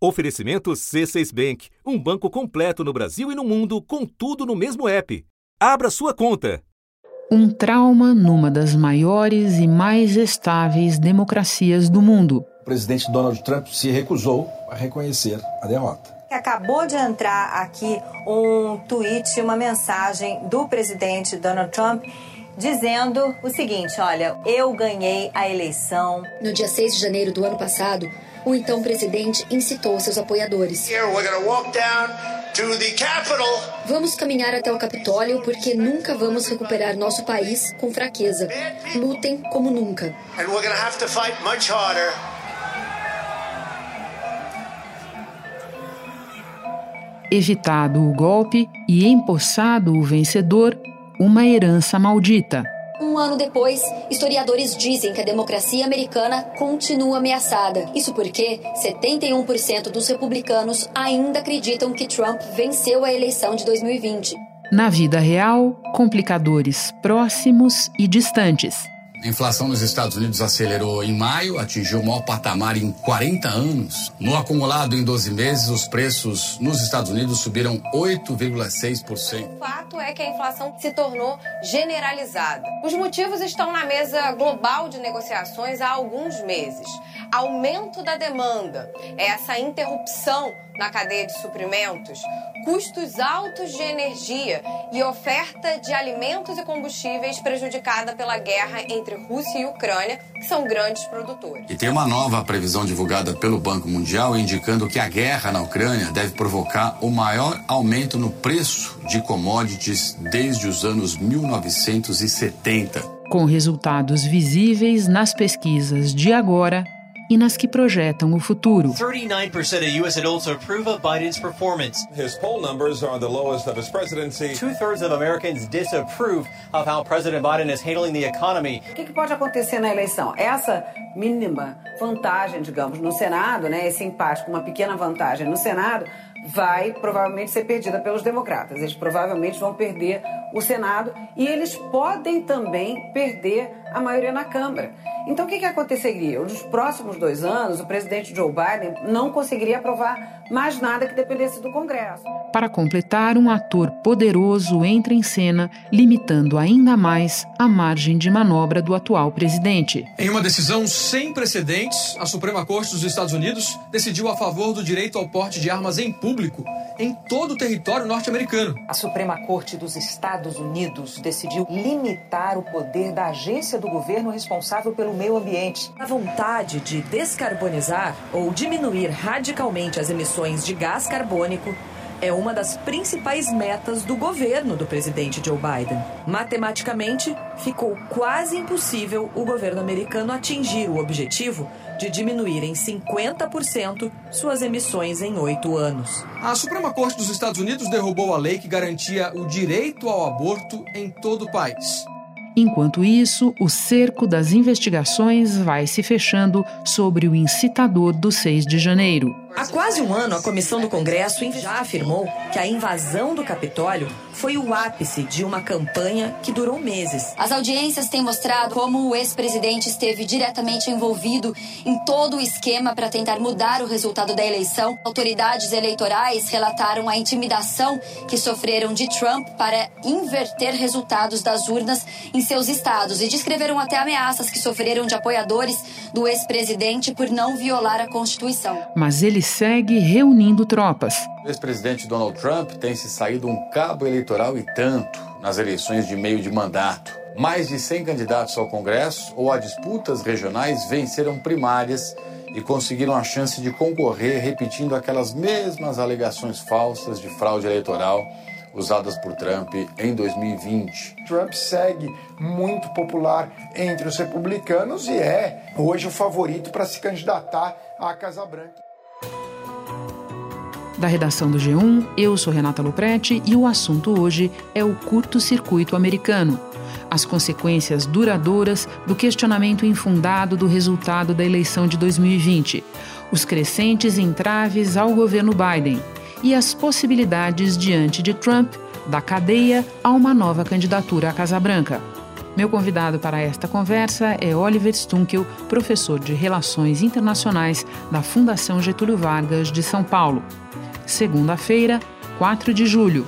Oferecimento C6 Bank, um banco completo no Brasil e no mundo, com tudo no mesmo app. Abra sua conta. Um trauma numa das maiores e mais estáveis democracias do mundo. O presidente Donald Trump se recusou a reconhecer a derrota. Acabou de entrar aqui um tweet, uma mensagem do presidente Donald Trump dizendo o seguinte: olha, eu ganhei a eleição. No dia 6 de janeiro do ano passado, o então presidente incitou seus apoiadores. Vamos caminhar até o Capitólio porque nunca vamos recuperar nosso país com fraqueza. Lutem como nunca. Evitado o golpe e empossado o vencedor, uma herança maldita. Um ano depois, historiadores dizem que a democracia americana continua ameaçada. Isso porque 71% dos republicanos ainda acreditam que Trump venceu a eleição de 2020. Na vida real, complicadores próximos e distantes. A inflação nos Estados Unidos acelerou em maio, atingiu o maior patamar em 40 anos. No acumulado em 12 meses, os preços nos Estados Unidos subiram 8,6%. O fato é que a inflação se tornou generalizada. Os motivos estão na mesa global de negociações há alguns meses. Aumento da demanda, essa interrupção na cadeia de suprimentos, custos altos de energia e oferta de alimentos e combustíveis prejudicada pela guerra entre Rússia e Ucrânia, que são grandes produtores. E tem uma nova previsão divulgada pelo Banco Mundial indicando que a guerra na Ucrânia deve provocar o maior aumento no preço de commodities desde os anos 1970. Com resultados visíveis nas pesquisas de agora e nas que projetam o futuro. 39% of U.S. adults approve of Biden's performance. His poll numbers are the lowest of his presidency. Two-thirds of Americans disapprove of how President Biden is handling the economy. O que, que pode acontecer na eleição? Essa mínima vantagem, digamos, no Senado, né, esse empate com uma pequena vantagem no Senado, vai provavelmente ser perdida pelos democratas. Eles provavelmente vão perder o Senado e eles podem também perder a maioria na Câmara. Então, o que, que aconteceria? Nos próximos dois anos, o presidente Joe Biden não conseguiria aprovar mais nada que dependesse do Congresso. Para completar, um ator poderoso entra em cena, limitando ainda mais a margem de manobra do atual presidente. Em uma decisão sem precedentes, a Suprema Corte dos Estados Unidos decidiu a favor do direito ao porte de armas em público em todo o território norte-americano. A Suprema Corte dos Estados Unidos decidiu limitar o poder da agência do governo responsável pelo meio ambiente. A vontade de descarbonizar ou diminuir radicalmente as emissões de gás carbônico é uma das principais metas do governo do presidente Joe Biden. Matematicamente, ficou quase impossível o governo americano atingir o objetivo de diminuir em 50% suas emissões em oito anos. A Suprema Corte dos Estados Unidos derrubou a lei que garantia o direito ao aborto em todo o país. Enquanto isso, o cerco das investigações vai se fechando sobre o incitador do 6 de janeiro. Há quase um ano, a comissão do Congresso já afirmou que a invasão do Capitólio foi o ápice de uma campanha que durou meses. As audiências têm mostrado como o ex-presidente esteve diretamente envolvido em todo o esquema para tentar mudar o resultado da eleição. Autoridades eleitorais relataram a intimidação que sofreram de Trump para inverter resultados das urnas em seus estados e descreveram até ameaças que sofreram de apoiadores do ex-presidente por não violar a Constituição. Mas ele segue reunindo tropas. O ex-presidente Donald Trump tem se saído um cabo eleitoral e tanto nas eleições de meio de mandato. Mais de 100 candidatos ao Congresso ou a disputas regionais venceram primárias e conseguiram a chance de concorrer repetindo aquelas mesmas alegações falsas de fraude eleitoral usadas por Trump em 2020. Trump segue muito popular entre os republicanos e é hoje o favorito para se candidatar à Casa Branca. Da redação do G1, eu sou Renata Loprete e o assunto hoje é o curto-circuito americano. As consequências duradouras do questionamento infundado do resultado da eleição de 2020, os crescentes entraves ao governo Biden e as possibilidades diante de Trump da cadeia a uma nova candidatura à Casa Branca. Meu convidado para esta conversa é Oliver Stunkel, professor de Relações Internacionais da Fundação Getúlio Vargas de São Paulo. Segunda-feira, 4 de julho.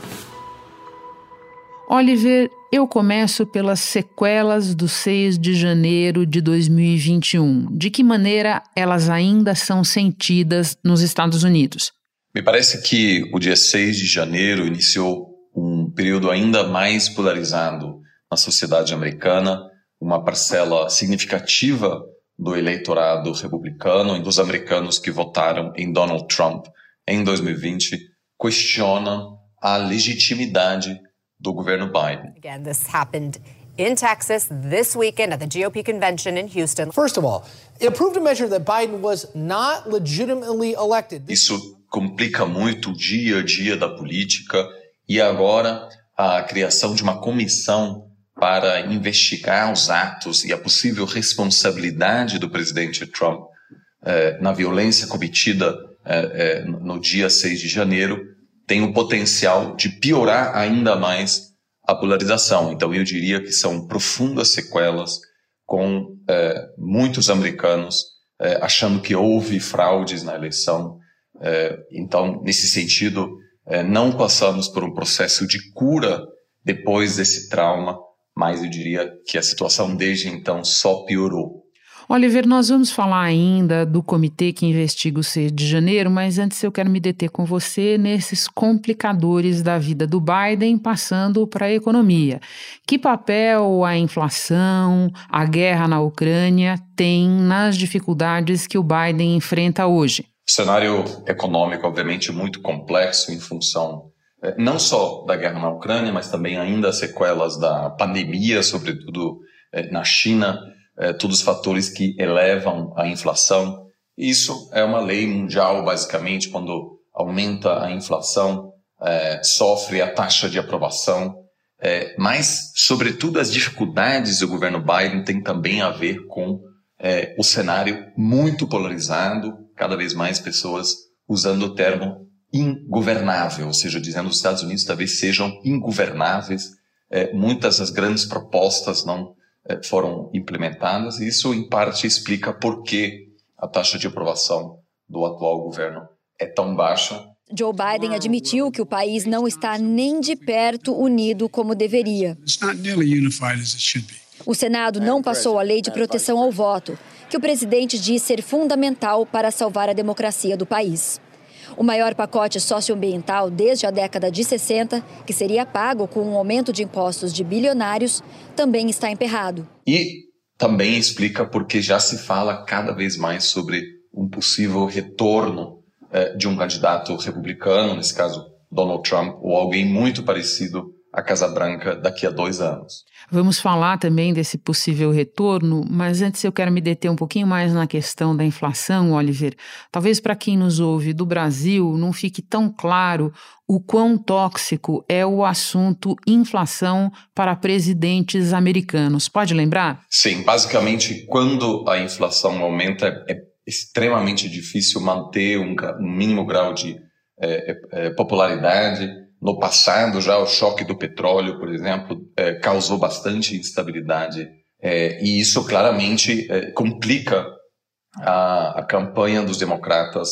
Oliver, eu começo pelas sequelas do 6 de janeiro de 2021. De que maneira elas ainda são sentidas nos Estados Unidos? Me parece que o dia 6 de janeiro iniciou um período ainda mais polarizado na sociedade americana, uma parcela significativa do eleitorado republicano e dos americanos que votaram em Donald Trump em 2020 questionam a legitimidade do governo Biden. Again, this happened in Texas this weekend at the GOP convention in Houston. First of all, it approved a measure that Biden was not legitimately elected. Isso complica muito o dia a dia da política e agora a criação de uma comissão para investigar os atos e a possível responsabilidade do presidente Trump eh, na violência cometida eh, eh, no dia 6 de janeiro tem o potencial de piorar ainda mais a polarização. Então, eu diria que são profundas sequelas com muitos americanos achando que houve fraudes na eleição. então, nesse sentido, não passamos por um processo de cura depois desse trauma mas eu diria que a situação desde então só piorou. Oliver, nós vamos falar ainda do comitê que investiga o 6 de janeiro, mas antes eu quero me deter com você nesses complicadores da vida do Biden, passando para a economia. Que papel a inflação, a guerra na Ucrânia tem nas dificuldades que o Biden enfrenta hoje? O cenário econômico, obviamente, muito complexo em função é, não só da guerra na Ucrânia, mas também ainda sequelas da pandemia, sobretudo é, na China, é, todos os fatores que elevam a inflação. Isso é uma lei mundial, basicamente, quando aumenta a inflação, sofre a taxa de aprovação, mas, sobretudo, as dificuldades do governo Biden têm também a ver com o cenário muito polarizado, cada vez mais pessoas usando o termo ingovernável, ou seja, dizendo que os Estados Unidos talvez sejam ingovernáveis. É, muitas das grandes propostas não é, foram implementadas e isso, em parte, explica por que a taxa de aprovação do atual governo é tão baixa. Joe Biden admitiu que o país não está nem de perto unido como deveria. O Senado não passou a lei de proteção ao voto, que o presidente diz ser fundamental para salvar a democracia do país. O maior pacote socioambiental desde a década de 60, que seria pago com um aumento de impostos de bilionários, também está emperrado. E também explica porque já se fala cada vez mais sobre um possível retorno eh, de um candidato republicano, nesse caso Donald Trump, ou alguém muito parecido a Casa Branca daqui a dois anos. Vamos falar também desse possível retorno, mas antes eu quero me deter um pouquinho mais na questão da inflação, Oliver. Talvez para quem nos ouve do Brasil não fique tão claro o quão tóxico é o assunto inflação para presidentes americanos. Pode lembrar? Sim, basicamente, quando a inflação aumenta, é extremamente difícil manter um, mínimo grau de é, é, popularidade no passado, já o choque do petróleo, por exemplo, é, causou bastante instabilidade. É, e isso claramente é, complica a, a, campanha dos democratas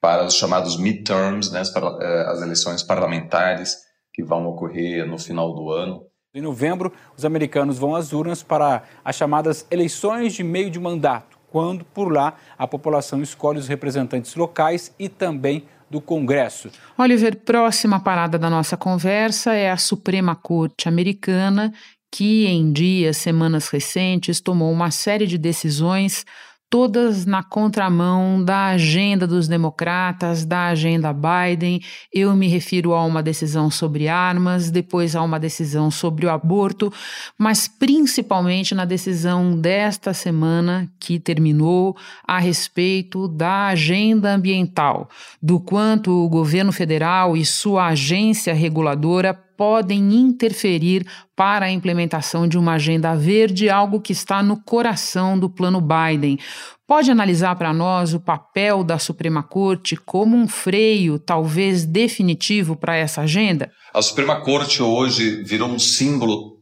para os chamados midterms, né, para, é, as eleições parlamentares que vão ocorrer no final do ano. Em novembro, os americanos vão às urnas para as chamadas eleições de meio de mandato, quando por lá a população escolhe os representantes locais e também do Congresso. Oliver, próxima parada da nossa conversa é a Suprema Corte Americana, que em dias, semanas recentes, tomou uma série de decisões todas na contramão da agenda dos democratas, da agenda Biden. Eu me refiro a uma decisão sobre armas, depois a uma decisão sobre o aborto, mas principalmente na decisão desta semana que terminou a respeito da agenda ambiental, do quanto o governo federal e sua agência reguladora podem interferir para a implementação de uma agenda verde, algo que está no coração do plano Biden. Pode analisar para nós o papel da Suprema Corte como um freio, talvez definitivo, para essa agenda? A Suprema Corte hoje virou um símbolo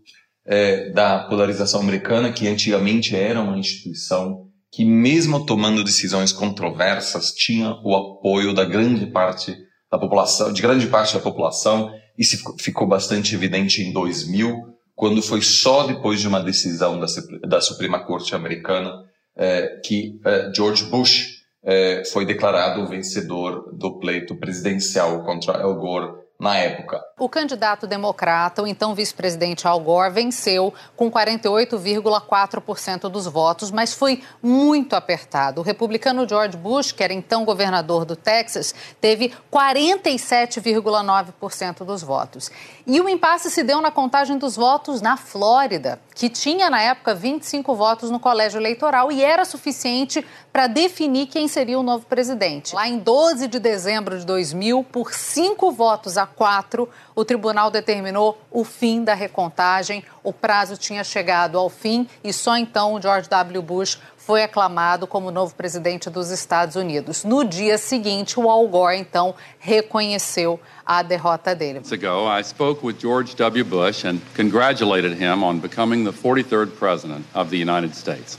é, da polarização americana, que antigamente era uma instituição que, mesmo tomando decisões controversas, tinha o apoio da grande parte da população, de grande parte da população. Isso ficou bastante evidente em 2000, quando foi só depois de uma decisão da, da Suprema Corte americana é, que é, George Bush é, foi declarado vencedor do pleito presidencial contra Al Gore na época. O candidato democrata, o então vice-presidente Al Gore, venceu com 48,4% dos votos, mas foi muito apertado. O republicano George Bush, que era então governador do Texas, teve 47,9% dos votos. E o impasse se deu na contagem dos votos na Flórida, que tinha na época 25 votos no colégio eleitoral e era suficiente para definir quem seria o novo presidente. Lá em 12 de dezembro de 2000, por cinco votos a quatro, o tribunal determinou o fim da recontagem. O prazo tinha chegado ao fim e só então George W. Bush foi aclamado como novo presidente dos Estados Unidos. No dia seguinte, o Al Gore então reconheceu a derrota dele. ago, I spoke with George W. Bush and congratulated him on becoming the 43rd president of the United States.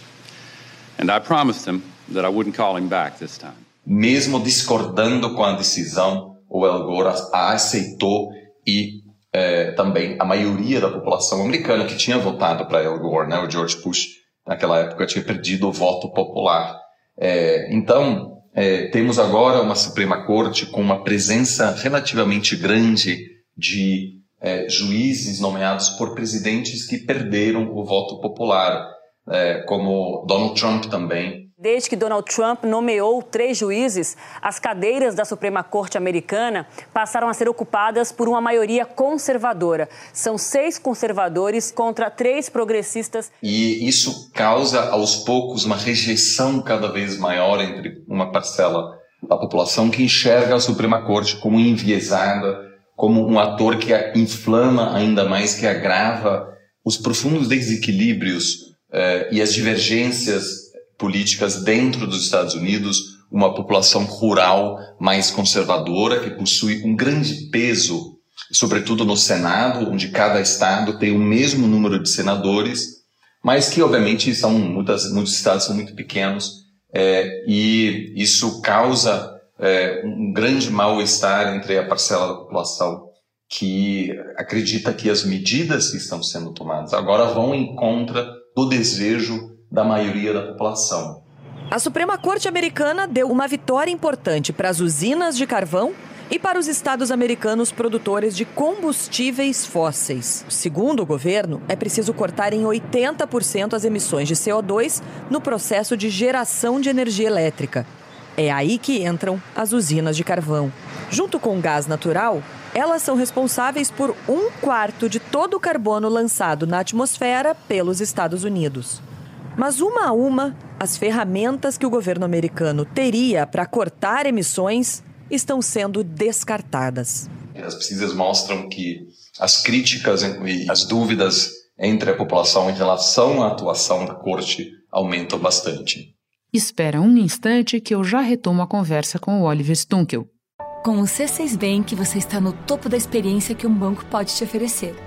And I promised him that I wouldn't call him back this time. Mesmo discordando com a decisão, o Al Gore a aceitou e é, também a maioria da população americana que tinha votado para Al Gore, né, o George Bush, naquela época tinha perdido o voto popular. É, então, é, temos agora uma Suprema Corte com uma presença relativamente grande de é, juízes nomeados por presidentes que perderam o voto popular, é, como Donald Trump também, Desde que Donald Trump nomeou três juízes, as cadeiras da Suprema Corte Americana passaram a ser ocupadas por uma maioria conservadora. São seis conservadores contra três progressistas. E isso causa, aos poucos, uma rejeição cada vez maior entre uma parcela da população que enxerga a Suprema Corte como enviesada, como um ator que a inflama ainda mais, que agrava os profundos desequilíbrios eh, e as divergências políticas dentro dos Estados Unidos, uma população rural mais conservadora que possui um grande peso, sobretudo no Senado, onde cada estado tem o mesmo número de senadores, mas que obviamente são muitas, muitos estados são muito pequenos é, e isso causa é, um grande mal-estar entre a parcela da população que acredita que as medidas que estão sendo tomadas agora vão em contra do desejo da maioria da população. A Suprema Corte Americana deu uma vitória importante para as usinas de carvão e para os estados americanos produtores de combustíveis fósseis. Segundo o governo, é preciso cortar em 80% as emissões de CO2 no processo de geração de energia elétrica. É aí que entram as usinas de carvão. Junto com o gás natural, elas são responsáveis por um quarto de todo o carbono lançado na atmosfera pelos Estados Unidos. Mas uma a uma, as ferramentas que o governo americano teria para cortar emissões estão sendo descartadas. As pesquisas mostram que as críticas e as dúvidas entre a população em relação à atuação da corte aumentam bastante. Espera um instante que eu já retomo a conversa com o Oliver Stunkel. Com o C6 Bank, você está no topo da experiência que um banco pode te oferecer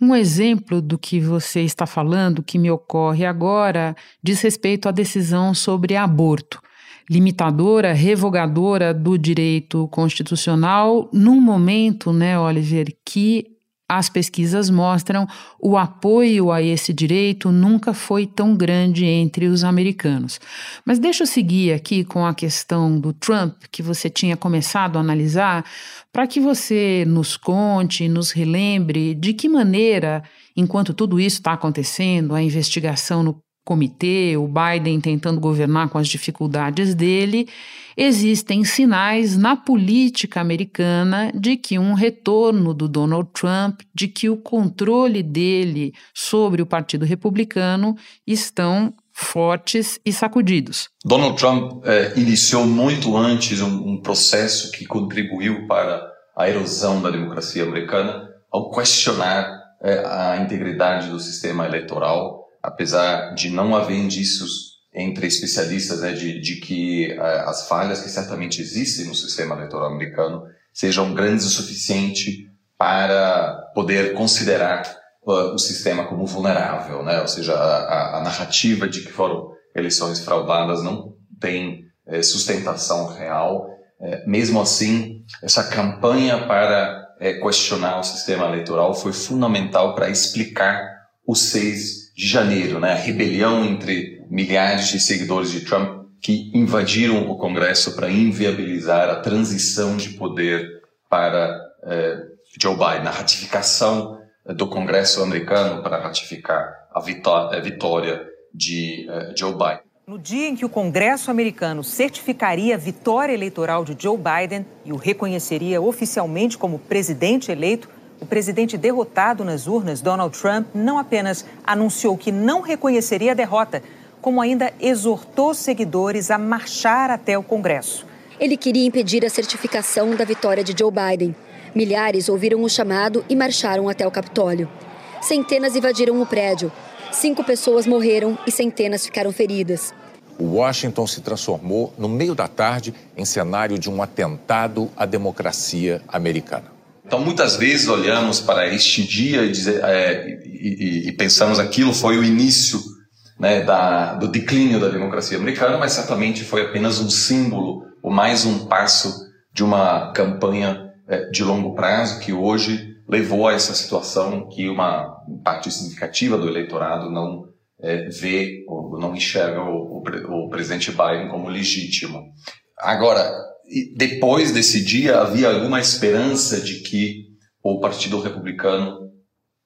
Um exemplo do que você está falando, que me ocorre agora, diz respeito à decisão sobre aborto, limitadora, revogadora do direito constitucional, num momento, né, Oliver, que as pesquisas mostram o apoio a esse direito nunca foi tão grande entre os americanos. Mas deixa eu seguir aqui com a questão do Trump, que você tinha começado a analisar, para que você nos conte, nos relembre de que maneira, enquanto tudo isso está acontecendo, a investigação no comitê, o Biden tentando governar com as dificuldades dele, existem sinais na política americana de que um retorno do Donald Trump, de que o controle dele sobre o Partido Republicano estão fortes e sacudidos. Donald Trump eh, iniciou muito antes um, um processo que contribuiu para a erosão da democracia americana ao questionar eh, a integridade do sistema eleitoral, apesar de não haver indícios entre especialistas né, de, de, que eh, as falhas que certamente existem no sistema eleitoral americano sejam grandes o suficiente para poder considerar o sistema como vulnerável, né? Ou seja, a, a, narrativa de que foram eleições fraudadas não tem é, sustentação real. É, mesmo assim, essa campanha para questionar o sistema eleitoral foi fundamental para explicar o 6 de janeiro, né? A rebelião entre milhares de seguidores de Trump que invadiram o Congresso para inviabilizar a transição de poder para Joe Biden, a ratificação do Congresso americano para ratificar a vitória de eh, Joe Biden. No dia em que o Congresso americano certificaria a vitória eleitoral de Joe Biden e o reconheceria oficialmente como presidente eleito, o presidente derrotado nas urnas, Donald Trump, não apenas anunciou que não reconheceria a derrota, como ainda exortou seguidores a marchar até o Congresso. Ele queria impedir a certificação da vitória de Joe Biden. Milhares ouviram o chamado e marcharam até o Capitólio. Centenas invadiram o prédio. Cinco pessoas morreram e centenas ficaram feridas. Washington se transformou, no meio da tarde, em cenário de um atentado à democracia americana. Então, muitas vezes olhamos para este dia e, dizer, é, e, e, e pensamos aquilo foi o início né, da, do declínio da democracia americana, mas certamente foi apenas um símbolo ou mais um passo de uma campanha é, de longo prazo que hoje levou a essa situação que uma parte significativa do eleitorado não é, vê ou não enxerga o, o, o presidente Biden como legítimo. Agora, depois desse dia, havia alguma esperança de que o Partido Republicano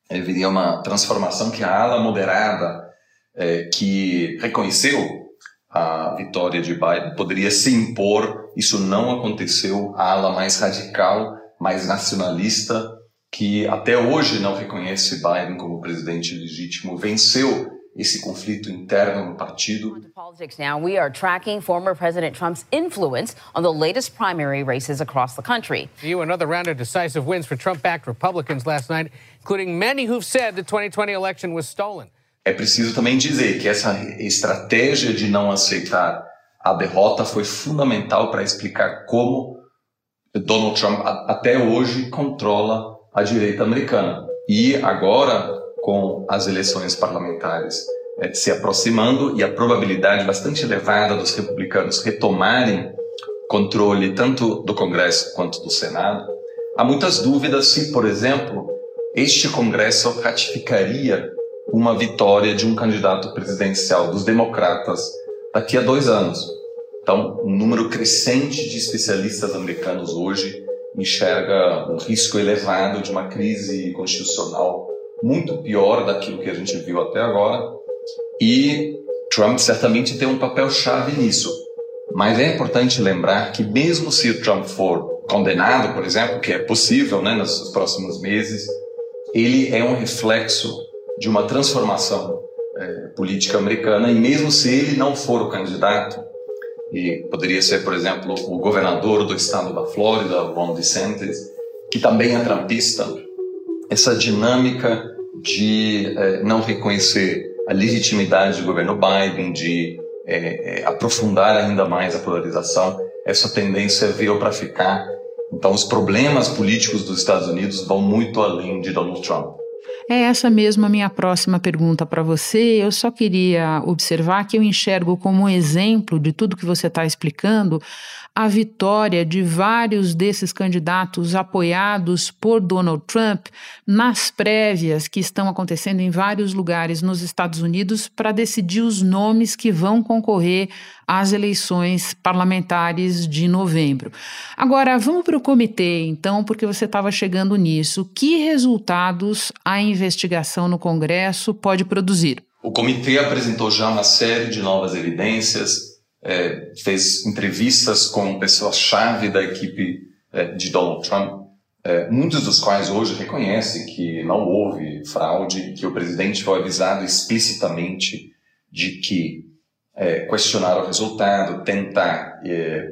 é, viria uma transformação que a ala moderada, é, que reconheceu a vitória de Biden poderia se impor. Isso não aconteceu. A ala mais radical, mais nacionalista, que até hoje não reconhece Biden como presidente legítimo, venceu esse conflito interno no partido. Politics now, we are tracking former President Trump's influence on the latest primary races across the country. You another round of decisive wins for Trump-backed Republicans last night, including many who've said the 2020 election was stolen. É preciso também dizer que essa estratégia de não aceitar a derrota foi fundamental para explicar como Donald Trump até hoje controla a direita americana. E agora, com as eleições parlamentares é, se aproximando e a probabilidade bastante elevada dos republicanos retomarem controle tanto do Congresso quanto do Senado, há muitas dúvidas se, por exemplo, este Congresso ratificaria uma vitória de um candidato presidencial dos democratas daqui a dois anos. Então, um número crescente de especialistas americanos hoje enxerga um risco elevado de uma crise constitucional muito pior daquilo que a gente viu até agora. E Trump certamente tem um papel chave nisso. Mas é importante lembrar que mesmo se o Trump for condenado, por exemplo, que é possível, né, nos próximos meses, ele é um reflexo de uma transformação é, política americana, e mesmo se ele não for o candidato, e poderia ser, por exemplo, o governador do estado da Flórida, Ron DeSantis, que também é trampista, essa dinâmica de é, não reconhecer a legitimidade do governo Biden, de é, é, aprofundar ainda mais a polarização, essa tendência veio para ficar. Então, os problemas políticos dos Estados Unidos vão muito além de Donald Trump. É essa mesmo a minha próxima pergunta para você. Eu só queria observar que eu enxergo como exemplo de tudo que você está explicando a vitória de vários desses candidatos apoiados por Donald Trump nas prévias que estão acontecendo em vários lugares nos Estados Unidos para decidir os nomes que vão concorrer às eleições parlamentares de novembro. Agora, vamos para o comitê, então, porque você estava chegando nisso. Que resultados a investigação no Congresso pode produzir? O comitê apresentou já uma série de novas evidências é, fez entrevistas com pessoas-chave da equipe é, de Donald Trump, é, muitos dos quais hoje reconhecem que não houve fraude, que o presidente foi avisado explicitamente de que é, questionar o resultado, tentar é,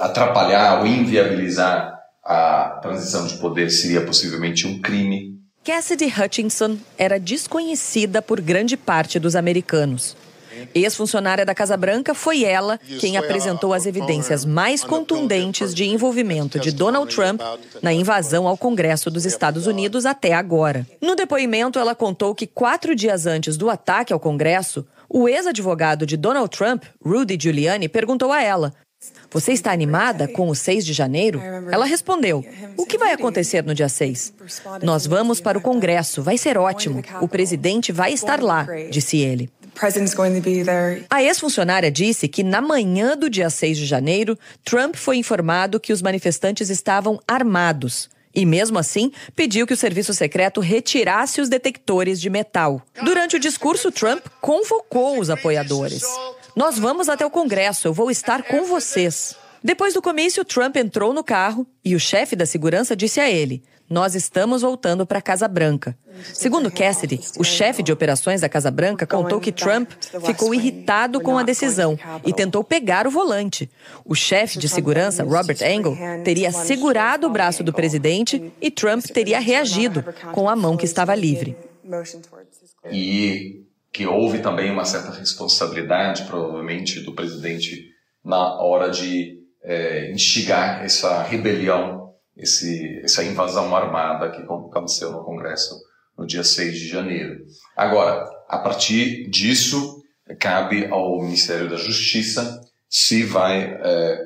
atrapalhar ou inviabilizar a transição de poder seria possivelmente um crime. Cassidy Hutchinson era desconhecida por grande parte dos americanos. Ex-funcionária da Casa Branca, foi ela quem apresentou as evidências mais contundentes de envolvimento de Donald Trump na invasão ao Congresso dos Estados Unidos até agora. No depoimento, ela contou que quatro dias antes do ataque ao Congresso, o ex-advogado de Donald Trump, Rudy Giuliani, perguntou a ela você está animada com o 6 de janeiro? Ela respondeu: O que vai acontecer no dia 6? Nós vamos para o Congresso, vai ser ótimo. O presidente vai estar lá, disse ele. A ex-funcionária disse que na manhã do dia 6 de janeiro, Trump foi informado que os manifestantes estavam armados. E mesmo assim, pediu que o serviço secreto retirasse os detectores de metal. Durante o discurso, Trump convocou os apoiadores. Nós vamos até o Congresso, eu vou estar com vocês. Depois do comício, Trump entrou no carro e o chefe da segurança disse a ele: Nós estamos voltando para a Casa Branca. Segundo Cassidy, o chefe de operações da Casa Branca contou que Trump ficou irritado com a decisão e tentou pegar o volante. O chefe de segurança, Robert Engel, teria segurado o braço do presidente e Trump teria reagido com a mão que estava livre. E que houve também uma certa responsabilidade, provavelmente, do presidente na hora de é, instigar essa rebelião, esse, essa invasão armada que aconteceu no Congresso no dia 6 de janeiro. Agora, a partir disso, cabe ao Ministério da Justiça se vai é,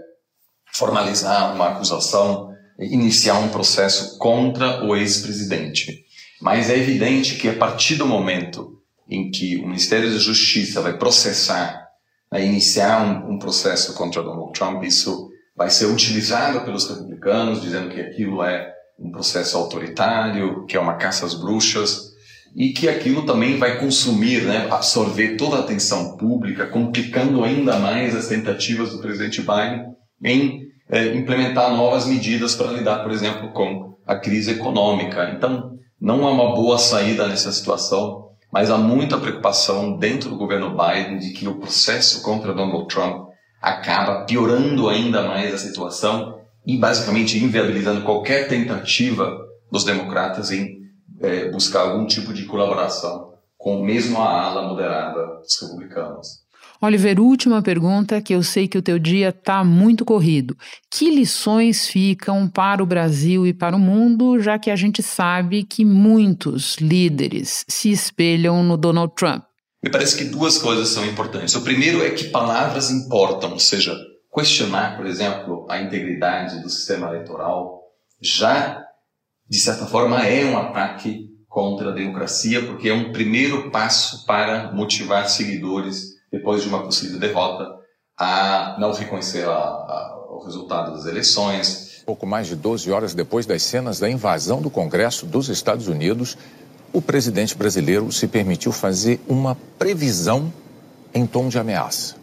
formalizar uma acusação, iniciar um processo contra o ex-presidente. Mas é evidente que a partir do momento em que o Ministério da Justiça vai processar, vai iniciar um, um processo contra Donald Trump, isso vai ser utilizado pelos republicanos, dizendo que aquilo é um processo autoritário, que é uma caça às bruxas, e que aquilo também vai consumir, né, absorver toda a atenção pública, complicando ainda mais as tentativas do presidente Biden em é, implementar novas medidas para lidar, por exemplo, com a crise econômica. Então, não há uma boa saída nessa situação mas há muita preocupação dentro do governo Biden de que o processo contra Donald Trump acaba piorando ainda mais a situação e basicamente inviabilizando qualquer tentativa dos democratas em é, buscar algum tipo de colaboração com mesmo a ala moderada dos republicanos. Oliver, última pergunta, que eu sei que o teu dia está muito corrido. Que lições ficam para o Brasil e para o mundo, já que a gente sabe que muitos líderes se espelham no Donald Trump? Me parece que duas coisas são importantes. O primeiro é que palavras importam, ou seja, questionar, por exemplo, a integridade do sistema eleitoral já, de certa forma, é um ataque contra a democracia, porque é um primeiro passo para motivar seguidores depois de uma possível derrota, a não reconhecer a, a, o resultado das eleições. Pouco mais de 12 horas depois das cenas da invasão do Congresso dos Estados Unidos, o presidente brasileiro se permitiu fazer uma previsão em tom de ameaça.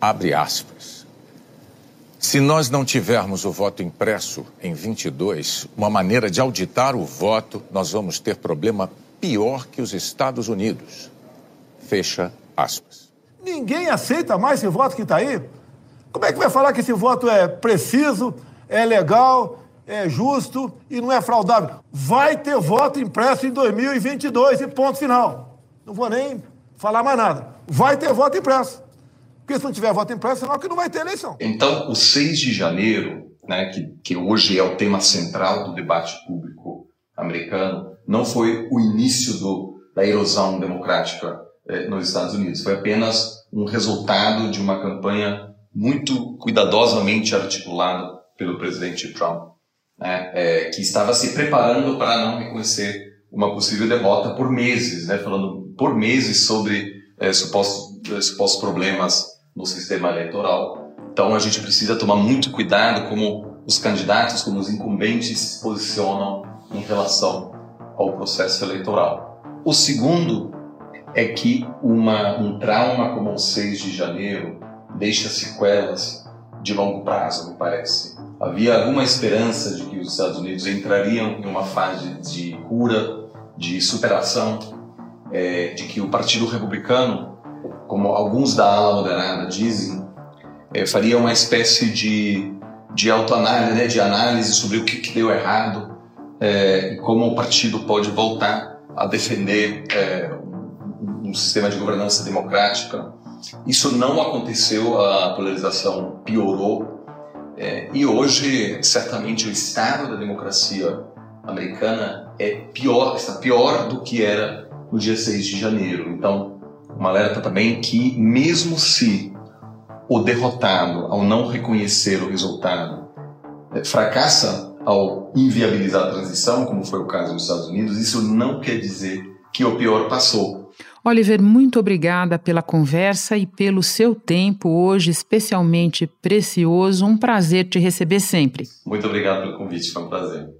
Abre aspas. Se nós não tivermos o voto impresso em 22, uma maneira de auditar o voto, nós vamos ter problema pior que os Estados Unidos. Fecha aspas. Ninguém aceita mais esse voto que está aí. Como é que vai falar que esse voto é preciso, é legal, é justo e não é fraudável? Vai ter voto impresso em 2022 e ponto final. Não vou nem falar mais nada. Vai ter voto impresso. Porque se não tiver voto impresso, é que não vai ter eleição. Então, o 6 de janeiro, né, que, que hoje é o tema central do debate público americano, não foi o início do, da erosão democrática é, nos Estados Unidos. Foi apenas um resultado de uma campanha muito cuidadosamente articulada pelo presidente Trump, né, é, que estava se preparando para não reconhecer uma possível derrota por meses, né, falando por meses sobre é, supostos, supostos problemas no sistema eleitoral. Então a gente precisa tomar muito cuidado como os candidatos, como os incumbentes se posicionam em relação ao processo eleitoral. O segundo é que uma, um trauma como o 6 de janeiro deixa sequelas de longo prazo, me parece. Havia alguma esperança de que os Estados Unidos entrariam em uma fase de cura, de superação é, de que o Partido Republicano, como alguns da ala moderada dizem, é, faria uma espécie de, de autoanálise, né, de análise sobre o que, que deu errado é, e como o partido pode voltar a defender é, um, sistema de governança democrática. Isso não aconteceu, a polarização piorou é, e hoje certamente o estado da democracia americana é pior, está pior do que era no dia 6 de janeiro. Então, uma alerta também que mesmo se o derrotado, ao não reconhecer o resultado, é, fracassa ao inviabilizar a transição, como foi o caso nos Estados Unidos, isso não quer dizer que o pior passou. Oliver, muito obrigada pela conversa e pelo seu tempo hoje, especialmente precioso. Um prazer te receber sempre. Muito obrigado pelo convite, foi um prazer.